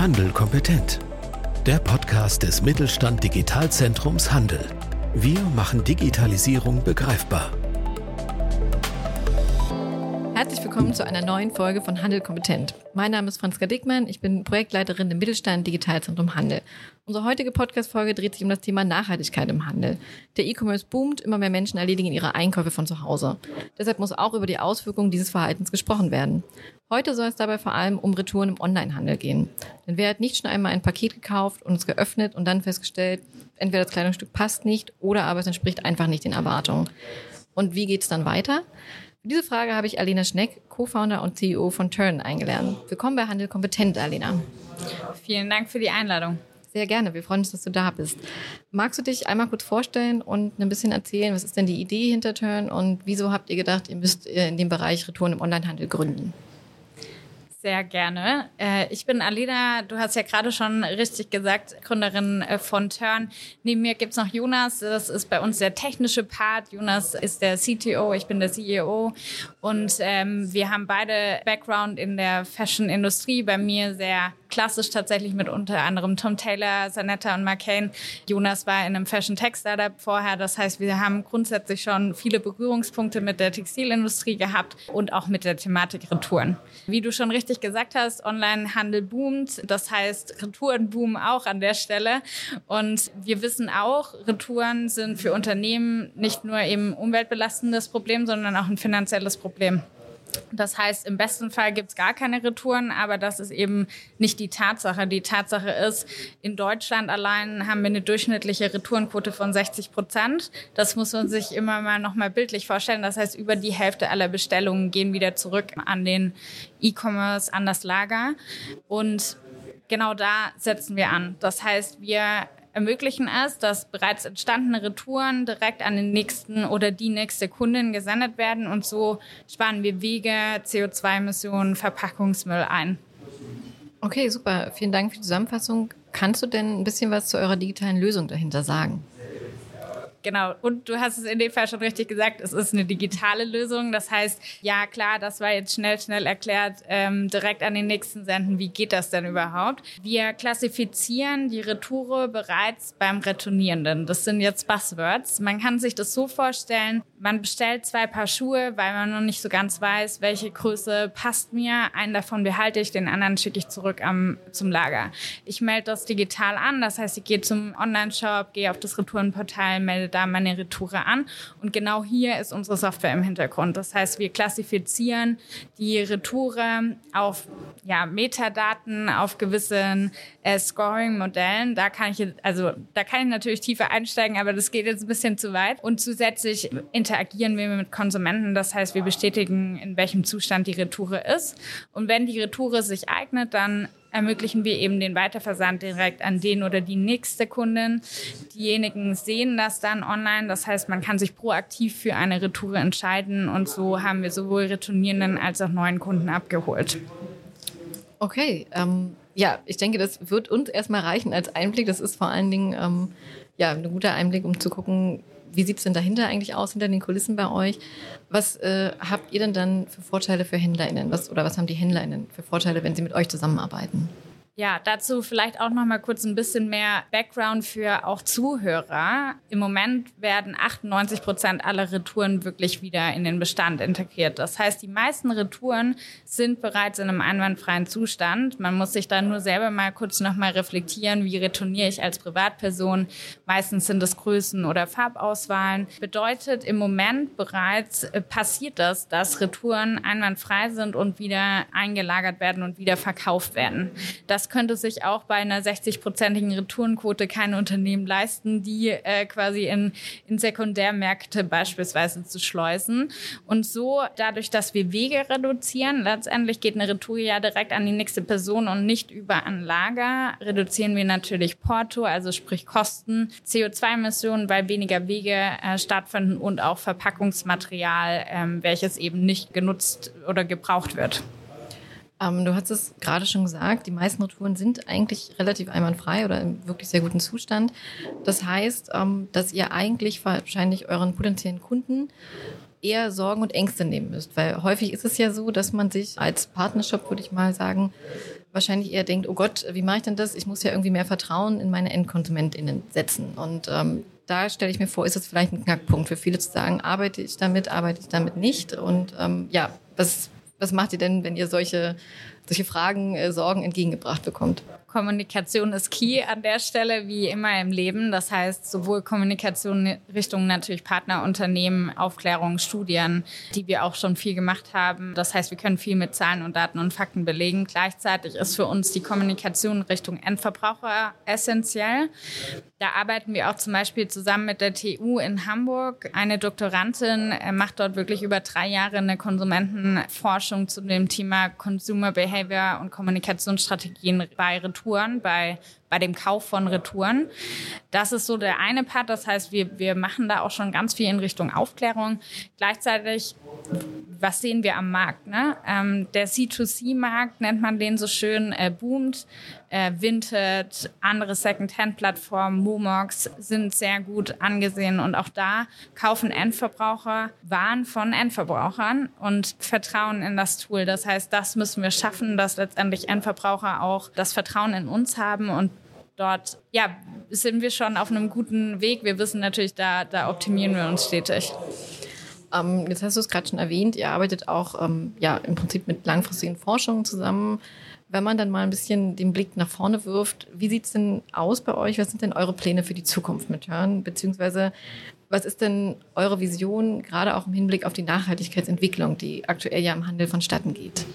Handel kompetent. Der Podcast des Mittelstand Digitalzentrums Handel. Wir machen Digitalisierung begreifbar. Herzlich willkommen zu einer neuen Folge von Handel kompetent. Mein Name ist Franziska Dickmann, ich bin Projektleiterin im Mittelstand Digitalzentrum Handel. Unsere heutige Podcast-Folge dreht sich um das Thema Nachhaltigkeit im Handel. Der E-Commerce boomt, immer mehr Menschen erledigen ihre Einkäufe von zu Hause. Deshalb muss auch über die Auswirkungen dieses Verhaltens gesprochen werden. Heute soll es dabei vor allem um Retouren im Onlinehandel gehen. Denn wer hat nicht schon einmal ein Paket gekauft und es geöffnet und dann festgestellt, entweder das Kleidungsstück passt nicht oder aber es entspricht einfach nicht den Erwartungen. Und wie geht es dann weiter? Für diese Frage habe ich Alena Schneck, Co-Founder und CEO von Turn, eingeladen. Willkommen bei Handel Kompetent, Alena. Vielen Dank für die Einladung. Sehr gerne. Wir freuen uns, dass du da bist. Magst du dich einmal kurz vorstellen und ein bisschen erzählen, was ist denn die Idee hinter Turn und wieso habt ihr gedacht, ihr müsst in dem Bereich Retouren im Onlinehandel gründen? Sehr gerne. Äh, ich bin Alina, du hast ja gerade schon richtig gesagt, Gründerin äh, von Turn. Neben mir gibt's noch Jonas, das ist bei uns der technische Part. Jonas ist der CTO, ich bin der CEO. Und ähm, wir haben beide Background in der Fashion-Industrie. Bei mir sehr klassisch tatsächlich mit unter anderem Tom Taylor, Sanetta und McCain. Jonas war in einem Fashion-Tech-Startup vorher. Das heißt, wir haben grundsätzlich schon viele Berührungspunkte mit der Textilindustrie gehabt und auch mit der Thematik Retouren. Wie du schon richtig gesagt hast, Online-Handel boomt. Das heißt, Retouren boomen auch an der Stelle. Und wir wissen auch, Retouren sind für Unternehmen nicht nur eben umweltbelastendes Problem, sondern auch ein finanzielles Problem. Das heißt, im besten Fall gibt es gar keine Retouren, aber das ist eben nicht die Tatsache. Die Tatsache ist, in Deutschland allein haben wir eine durchschnittliche Retourenquote von 60 Prozent. Das muss man sich immer mal nochmal bildlich vorstellen. Das heißt, über die Hälfte aller Bestellungen gehen wieder zurück an den E-Commerce, an das Lager. Und genau da setzen wir an. Das heißt, wir ermöglichen es, dass bereits entstandene Retouren direkt an den nächsten oder die nächste Kundin gesendet werden und so sparen wir Wege, CO2-Emissionen, Verpackungsmüll ein. Okay, super. Vielen Dank für die Zusammenfassung. Kannst du denn ein bisschen was zu eurer digitalen Lösung dahinter sagen? Genau. Und du hast es in dem Fall schon richtig gesagt, es ist eine digitale Lösung. Das heißt, ja klar, das war jetzt schnell, schnell erklärt, ähm, direkt an den nächsten senden. Wie geht das denn überhaupt? Wir klassifizieren die Retoure bereits beim Retournierenden. Das sind jetzt Buzzwords. Man kann sich das so vorstellen, man bestellt zwei Paar Schuhe, weil man noch nicht so ganz weiß, welche Größe passt mir. Einen davon behalte ich, den anderen schicke ich zurück am, zum Lager. Ich melde das digital an. Das heißt, ich gehe zum Online-Shop, gehe auf das Retourenportal, melde da meine Retoure an. Und genau hier ist unsere Software im Hintergrund. Das heißt, wir klassifizieren die Retoure auf ja, Metadaten, auf gewissen äh, Scoring-Modellen. Da kann ich, also da kann ich natürlich tiefer einsteigen, aber das geht jetzt ein bisschen zu weit. Und zusätzlich interagieren wir mit Konsumenten. Das heißt, wir bestätigen, in welchem Zustand die Retoure ist. Und wenn die Retoure sich eignet, dann ermöglichen wir eben den Weiterversand direkt an den oder die nächste Kundin. Diejenigen sehen das dann online. Das heißt, man kann sich proaktiv für eine Retoure entscheiden und so haben wir sowohl Retournierenden als auch neuen Kunden abgeholt. Okay, ähm, ja, ich denke, das wird uns erstmal reichen als Einblick. Das ist vor allen Dingen ähm, ja, ein guter Einblick, um zu gucken, wie sieht es denn dahinter eigentlich aus, hinter den Kulissen bei euch? Was äh, habt ihr denn dann für Vorteile für HändlerInnen? Was, oder was haben die HändlerInnen für Vorteile, wenn sie mit euch zusammenarbeiten? Ja, dazu vielleicht auch noch mal kurz ein bisschen mehr Background für auch Zuhörer. Im Moment werden 98 Prozent aller Retouren wirklich wieder in den Bestand integriert. Das heißt, die meisten Retouren sind bereits in einem einwandfreien Zustand. Man muss sich dann nur selber mal kurz noch mal reflektieren, wie retourniere ich als Privatperson. Meistens sind es Größen oder Farbauswahlen. Bedeutet im Moment bereits äh, passiert das, dass Retouren einwandfrei sind und wieder eingelagert werden und wieder verkauft werden. Das könnte sich auch bei einer 60-prozentigen Retourenquote kein Unternehmen leisten, die äh, quasi in, in Sekundärmärkte beispielsweise zu schleusen. Und so, dadurch, dass wir Wege reduzieren, letztendlich geht eine Retour ja direkt an die nächste Person und nicht über ein Lager, reduzieren wir natürlich Porto, also sprich Kosten, CO2-Emissionen, weil weniger Wege äh, stattfinden und auch Verpackungsmaterial, ähm, welches eben nicht genutzt oder gebraucht wird. Ähm, du hast es gerade schon gesagt, die meisten Retouren sind eigentlich relativ einwandfrei oder im wirklich sehr guten Zustand. Das heißt, ähm, dass ihr eigentlich wahrscheinlich euren potenziellen Kunden eher Sorgen und Ängste nehmen müsst? Weil häufig ist es ja so, dass man sich als Partnershop, würde ich mal sagen, wahrscheinlich eher denkt, oh Gott, wie mache ich denn das? Ich muss ja irgendwie mehr Vertrauen in meine EndkonsumentInnen setzen. Und ähm, da stelle ich mir vor, ist es vielleicht ein Knackpunkt für viele zu sagen, arbeite ich damit, arbeite ich damit nicht? Und ähm, ja, was, was macht ihr denn, wenn ihr solche, solche Fragen, äh, Sorgen entgegengebracht bekommt? Kommunikation ist key an der Stelle, wie immer im Leben. Das heißt, sowohl Kommunikation Richtung natürlich Partnerunternehmen, Aufklärung, Studien, die wir auch schon viel gemacht haben. Das heißt, wir können viel mit Zahlen und Daten und Fakten belegen. Gleichzeitig ist für uns die Kommunikation Richtung Endverbraucher essentiell. Da arbeiten wir auch zum Beispiel zusammen mit der TU in Hamburg. Eine Doktorandin äh, macht dort wirklich über drei Jahre eine Konsumentenforschung zu dem Thema Consumer Behavior und Kommunikationsstrategien bei Retour Retouren, bei, bei dem Kauf von Retouren. Das ist so der eine Part. Das heißt, wir, wir machen da auch schon ganz viel in Richtung Aufklärung. Gleichzeitig, was sehen wir am Markt? Ne? Ähm, der C2C-Markt, nennt man den so schön, äh, boomt. Äh, Vinted, andere Second-Hand-Plattformen, Momox sind sehr gut angesehen. Und auch da kaufen Endverbraucher Waren von Endverbrauchern und vertrauen in das Tool. Das heißt, das müssen wir schaffen, dass letztendlich Endverbraucher auch das Vertrauen in uns haben und dort, ja, sind wir schon auf einem guten Weg. Wir wissen natürlich, da, da optimieren wir uns stetig. Ähm, jetzt hast du es gerade schon erwähnt, ihr arbeitet auch ähm, ja, im Prinzip mit langfristigen Forschungen zusammen. Wenn man dann mal ein bisschen den Blick nach vorne wirft, wie sieht es denn aus bei euch? Was sind denn eure Pläne für die Zukunft mit Hören? Beziehungsweise was ist denn eure Vision, gerade auch im Hinblick auf die Nachhaltigkeitsentwicklung, die aktuell ja im Handel vonstatten geht?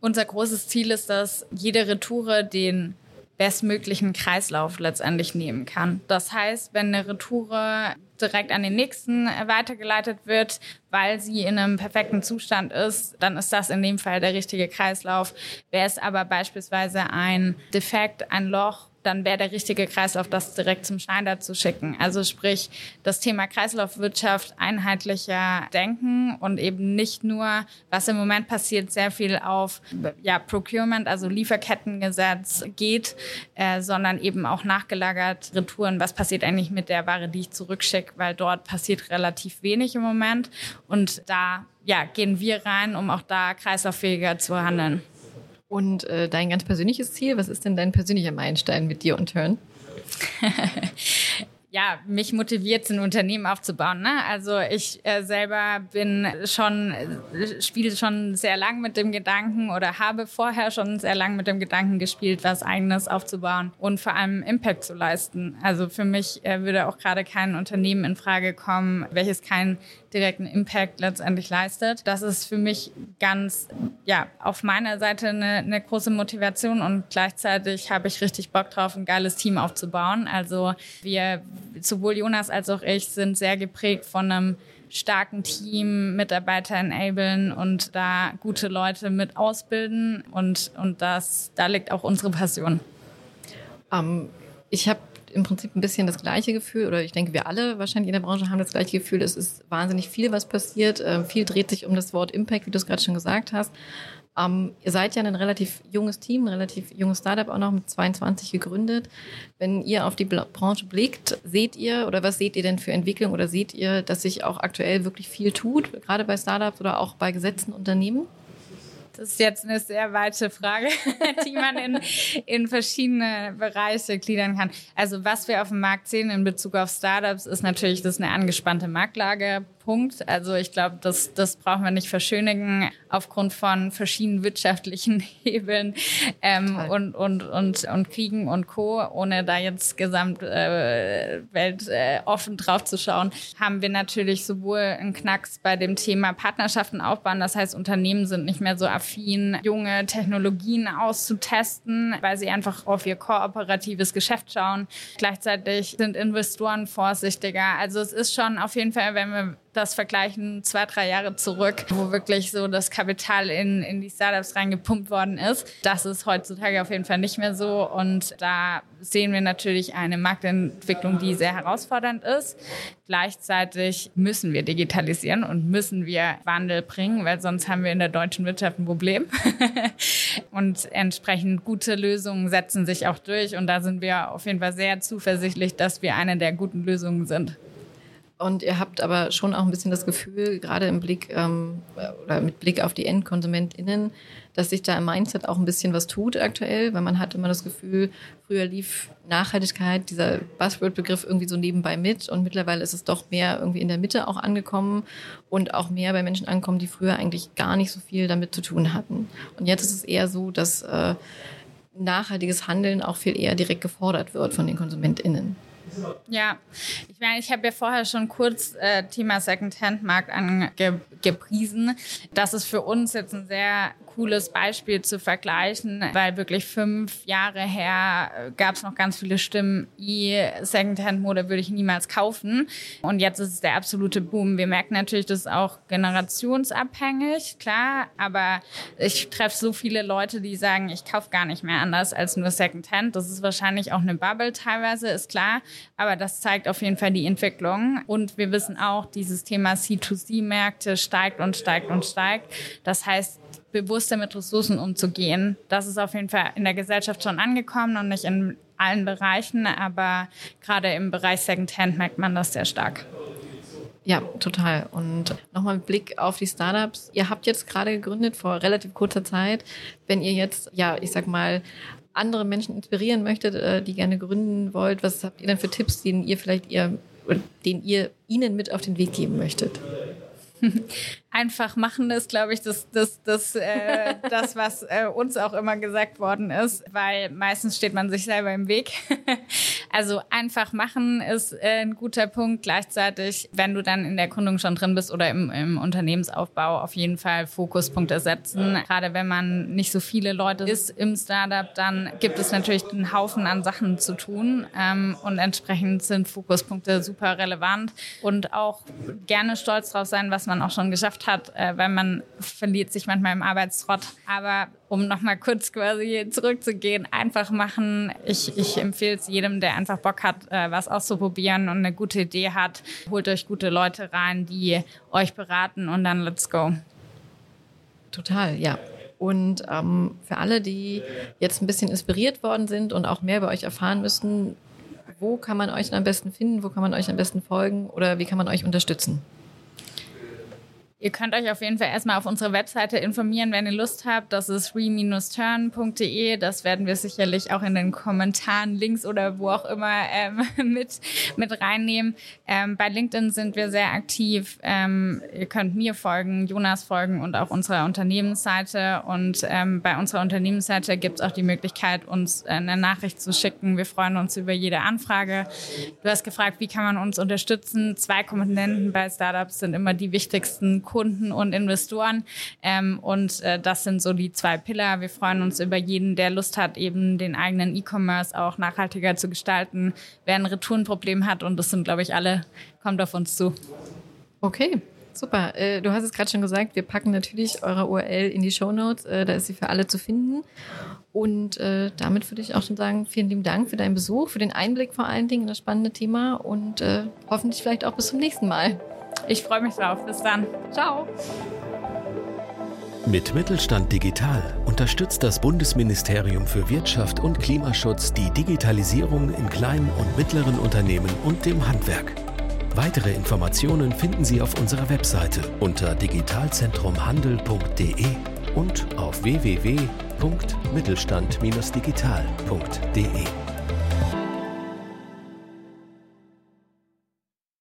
Unser großes Ziel ist, dass jede Retoure den bestmöglichen Kreislauf letztendlich nehmen kann. Das heißt, wenn eine Retoure direkt an den nächsten weitergeleitet wird, weil sie in einem perfekten Zustand ist, dann ist das in dem Fall der richtige Kreislauf. Wäre es aber beispielsweise ein Defekt, ein Loch dann wäre der richtige Kreislauf, das direkt zum Schneider zu schicken. Also sprich, das Thema Kreislaufwirtschaft einheitlicher denken und eben nicht nur, was im Moment passiert, sehr viel auf ja, Procurement, also Lieferkettengesetz geht, äh, sondern eben auch nachgelagert Retouren. Was passiert eigentlich mit der Ware, die ich zurückschicke? Weil dort passiert relativ wenig im Moment. Und da ja, gehen wir rein, um auch da kreislauffähiger zu handeln. Und äh, dein ganz persönliches Ziel, was ist denn dein persönlicher Meilenstein mit dir und Turn? ja, mich motiviert, ein Unternehmen aufzubauen. Ne? Also ich äh, selber bin schon, äh, spiele schon sehr lang mit dem Gedanken oder habe vorher schon sehr lang mit dem Gedanken gespielt, was eigenes aufzubauen und vor allem Impact zu leisten. Also für mich äh, würde auch gerade kein Unternehmen in Frage kommen, welches keinen direkten Impact letztendlich leistet. Das ist für mich ganz, ja, auf meiner Seite eine, eine große Motivation und gleichzeitig habe ich richtig Bock drauf, ein geiles Team aufzubauen. Also wir sowohl Jonas als auch ich sind sehr geprägt von einem starken Team, Mitarbeiter enablen und da gute Leute mit ausbilden. Und, und das, da liegt auch unsere Passion. Ähm, ich habe im Prinzip ein bisschen das gleiche Gefühl, oder ich denke, wir alle wahrscheinlich in der Branche haben das gleiche Gefühl. Es ist wahnsinnig viel, was passiert. Äh, viel dreht sich um das Wort Impact, wie du es gerade schon gesagt hast. Ähm, ihr seid ja ein relativ junges Team, ein relativ junges Startup auch noch mit 22 gegründet. Wenn ihr auf die Branche blickt, seht ihr oder was seht ihr denn für Entwicklung oder seht ihr, dass sich auch aktuell wirklich viel tut, gerade bei Startups oder auch bei gesetzten Unternehmen? Das ist jetzt eine sehr weite Frage, die man in, in verschiedene Bereiche gliedern kann. Also was wir auf dem Markt sehen in Bezug auf Startups ist natürlich, das ist eine angespannte Marktlage. Punkt. Also ich glaube, das, das brauchen wir nicht verschönigen aufgrund von verschiedenen wirtschaftlichen Hebeln ähm, und, und, und, und Kriegen und Co., ohne da jetzt gesamt äh, Welt äh, offen drauf zu schauen, haben wir natürlich sowohl einen Knacks bei dem Thema Partnerschaften aufbauen. Das heißt, Unternehmen sind nicht mehr so affin, junge Technologien auszutesten, weil sie einfach auf ihr kooperatives Geschäft schauen. Gleichzeitig sind Investoren vorsichtiger. Also es ist schon auf jeden Fall, wenn wir das vergleichen zwei, drei Jahre zurück, wo wirklich so das Kapital in, in die Startups reingepumpt worden ist. Das ist heutzutage auf jeden Fall nicht mehr so. Und da sehen wir natürlich eine Marktentwicklung, die sehr herausfordernd ist. Gleichzeitig müssen wir digitalisieren und müssen wir Wandel bringen, weil sonst haben wir in der deutschen Wirtschaft ein Problem. und entsprechend gute Lösungen setzen sich auch durch. Und da sind wir auf jeden Fall sehr zuversichtlich, dass wir eine der guten Lösungen sind. Und ihr habt aber schon auch ein bisschen das Gefühl, gerade im Blick ähm, oder mit Blick auf die EndkonsumentInnen, dass sich da im Mindset auch ein bisschen was tut aktuell, weil man hat immer das Gefühl, früher lief Nachhaltigkeit, dieser Buzzword-Begriff irgendwie so nebenbei mit und mittlerweile ist es doch mehr irgendwie in der Mitte auch angekommen und auch mehr bei Menschen angekommen, die früher eigentlich gar nicht so viel damit zu tun hatten. Und jetzt ist es eher so, dass äh, nachhaltiges Handeln auch viel eher direkt gefordert wird von den KonsumentInnen. Ja, ich meine, ich habe ja vorher schon kurz äh, Thema Second-Hand-Markt angepriesen. Das ist für uns jetzt ein sehr cooles Beispiel zu vergleichen, weil wirklich fünf Jahre her äh, gab es noch ganz viele Stimmen, Secondhand-Mode würde ich niemals kaufen. Und jetzt ist es der absolute Boom. Wir merken natürlich, das ist auch generationsabhängig, klar, aber ich treffe so viele Leute, die sagen, ich kaufe gar nicht mehr anders als nur Secondhand. Das ist wahrscheinlich auch eine Bubble teilweise, ist klar, aber das zeigt auf jeden Fall die Entwicklung. Und wir wissen auch, dieses Thema C2C-Märkte steigt und steigt und steigt. Das heißt, bewusster mit Ressourcen umzugehen. Das ist auf jeden Fall in der Gesellschaft schon angekommen und nicht in allen Bereichen, aber gerade im Bereich Secondhand merkt man das sehr stark. Ja, total. Und nochmal mit Blick auf die Startups. Ihr habt jetzt gerade gegründet vor relativ kurzer Zeit. Wenn ihr jetzt, ja, ich sag mal, andere Menschen inspirieren möchtet, äh, die gerne gründen wollt, was habt ihr denn für Tipps, den ihr vielleicht ihr, den ihr ihnen mit auf den Weg geben möchtet? einfach machen ist, glaube ich, das, das, das, äh, das was äh, uns auch immer gesagt worden ist, weil meistens steht man sich selber im Weg. also einfach machen ist äh, ein guter Punkt. Gleichzeitig, wenn du dann in der Gründung schon drin bist oder im, im Unternehmensaufbau, auf jeden Fall Fokuspunkte setzen. Gerade wenn man nicht so viele Leute ist im Startup, dann gibt es natürlich einen Haufen an Sachen zu tun ähm, und entsprechend sind Fokuspunkte super relevant und auch gerne stolz drauf sein, was man auch schon geschafft geschafft hat, äh, weil man verliert sich manchmal im Arbeitstrott. Aber um nochmal kurz quasi zurückzugehen, einfach machen. Ich, ich empfehle es jedem, der einfach Bock hat, äh, was auszuprobieren und eine gute Idee hat. Holt euch gute Leute rein, die euch beraten und dann let's go. Total, ja. Und ähm, für alle, die jetzt ein bisschen inspiriert worden sind und auch mehr über euch erfahren müssen, wo kann man euch am besten finden, wo kann man euch am besten folgen oder wie kann man euch unterstützen? Ihr könnt euch auf jeden Fall erstmal auf unserer Webseite informieren, wenn ihr Lust habt. Das ist re-turn.de. Das werden wir sicherlich auch in den Kommentaren, Links oder wo auch immer ähm, mit, mit reinnehmen. Ähm, bei LinkedIn sind wir sehr aktiv. Ähm, ihr könnt mir folgen, Jonas folgen und auch unserer Unternehmensseite. Und ähm, bei unserer Unternehmensseite gibt es auch die Möglichkeit, uns eine Nachricht zu schicken. Wir freuen uns über jede Anfrage. Du hast gefragt, wie kann man uns unterstützen? Zwei Komponenten bei Startups sind immer die wichtigsten Kunden und Investoren. Ähm, und äh, das sind so die zwei Pillar. Wir freuen uns über jeden, der Lust hat, eben den eigenen E-Commerce auch nachhaltiger zu gestalten. Wer ein Retourenproblem hat, und das sind, glaube ich, alle, kommt auf uns zu. Okay. Super. Äh, du hast es gerade schon gesagt, wir packen natürlich eure URL in die Show Notes. Äh, da ist sie für alle zu finden. Und äh, damit würde ich auch schon sagen, vielen lieben Dank für deinen Besuch, für den Einblick vor allen Dingen in das spannende Thema und hoffentlich vielleicht auch bis zum nächsten Mal. Ich freue mich drauf. Bis dann. Ciao. Mit Mittelstand Digital unterstützt das Bundesministerium für Wirtschaft und Klimaschutz die Digitalisierung in kleinen und mittleren Unternehmen und dem Handwerk. Weitere Informationen finden Sie auf unserer Webseite unter digitalzentrumhandel.de und auf www.mittelstand-digital.de.